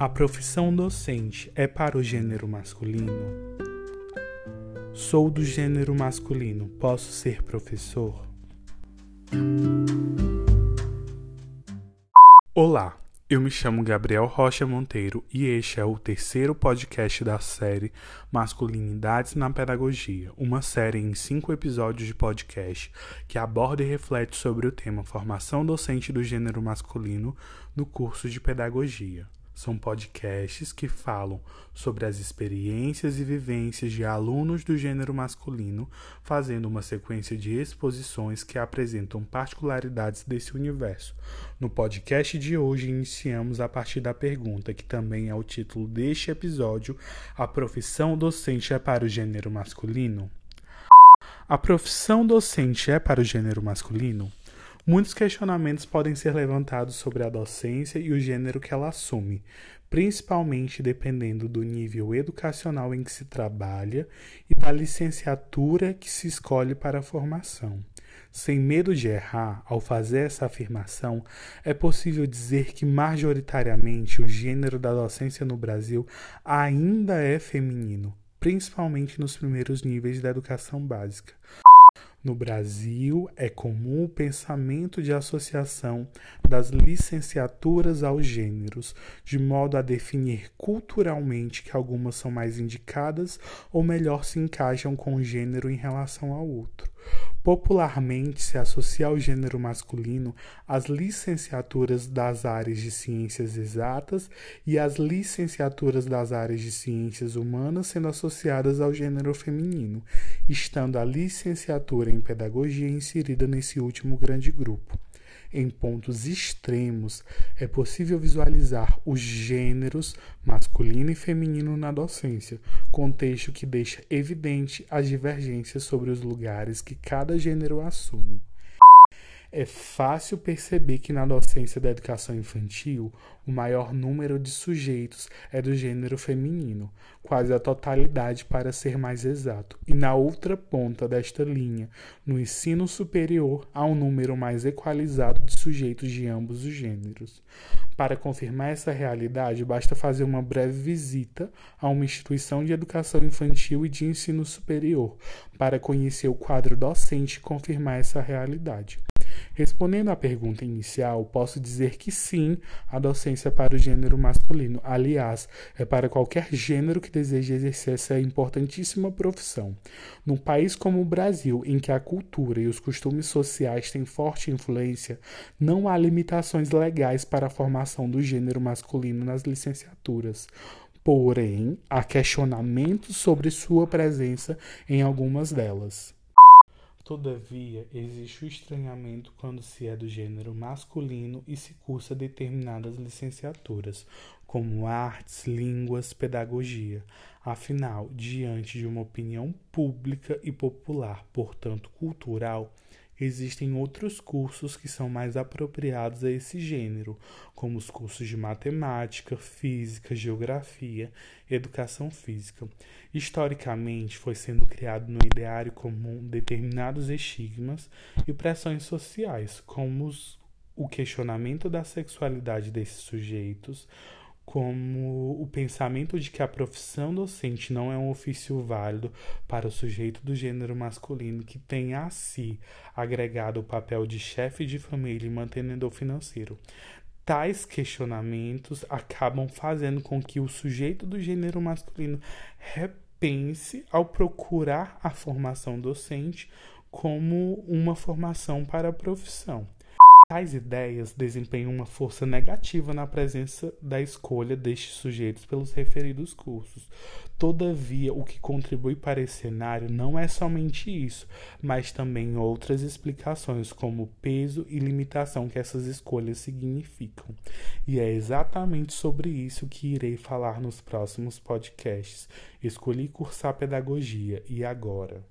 A profissão docente é para o gênero masculino? Sou do gênero masculino, posso ser professor? Olá, eu me chamo Gabriel Rocha Monteiro e este é o terceiro podcast da série Masculinidades na Pedagogia, uma série em cinco episódios de podcast que aborda e reflete sobre o tema Formação Docente do Gênero Masculino no curso de Pedagogia. São podcasts que falam sobre as experiências e vivências de alunos do gênero masculino, fazendo uma sequência de exposições que apresentam particularidades desse universo. No podcast de hoje, iniciamos a partir da pergunta, que também é o título deste episódio: A profissão docente é para o gênero masculino? A profissão docente é para o gênero masculino? Muitos questionamentos podem ser levantados sobre a docência e o gênero que ela assume, principalmente dependendo do nível educacional em que se trabalha e da licenciatura que se escolhe para a formação. Sem medo de errar, ao fazer essa afirmação, é possível dizer que majoritariamente o gênero da docência no Brasil ainda é feminino, principalmente nos primeiros níveis da educação básica. No Brasil, é comum o pensamento de associação das licenciaturas aos gêneros, de modo a definir culturalmente que algumas são mais indicadas ou melhor se encaixam com o gênero em relação ao outro. Popularmente se associa ao gênero masculino as licenciaturas das áreas de ciências exatas e as licenciaturas das áreas de ciências humanas sendo associadas ao gênero feminino, estando a licenciatura em pedagogia inserida nesse último grande grupo. Em pontos extremos, é possível visualizar os gêneros masculino e feminino na docência, contexto que deixa evidente as divergências sobre os lugares que cada gênero assume. É fácil perceber que na docência da educação infantil, o maior número de sujeitos é do gênero feminino, quase a totalidade para ser mais exato. E na outra ponta desta linha, no ensino superior, há um número mais equalizado de sujeitos de ambos os gêneros. Para confirmar essa realidade, basta fazer uma breve visita a uma instituição de educação infantil e de ensino superior, para conhecer o quadro docente e confirmar essa realidade. Respondendo à pergunta inicial, posso dizer que sim, a docência é para o gênero masculino. Aliás, é para qualquer gênero que deseje exercer essa importantíssima profissão. Num país como o Brasil, em que a cultura e os costumes sociais têm forte influência, não há limitações legais para a formação do gênero masculino nas licenciaturas. Porém, há questionamentos sobre sua presença em algumas delas. Todavia, existe o estranhamento quando se é do gênero masculino e se cursa determinadas licenciaturas, como artes, línguas, pedagogia. Afinal, diante de uma opinião pública e popular, portanto cultural, existem outros cursos que são mais apropriados a esse gênero, como os cursos de matemática, física, geografia, educação física. Historicamente, foi sendo criado no ideário comum determinados estigmas e pressões sociais, como os, o questionamento da sexualidade desses sujeitos, como o pensamento de que a profissão docente não é um ofício válido para o sujeito do gênero masculino que tem a si agregado o papel de chefe de família e mantenedor financeiro. Tais questionamentos acabam fazendo com que o sujeito do gênero masculino repense ao procurar a formação docente como uma formação para a profissão. Tais ideias desempenham uma força negativa na presença da escolha destes sujeitos pelos referidos cursos. Todavia, o que contribui para esse cenário não é somente isso, mas também outras explicações, como o peso e limitação que essas escolhas significam. E é exatamente sobre isso que irei falar nos próximos podcasts. Escolhi cursar pedagogia e agora?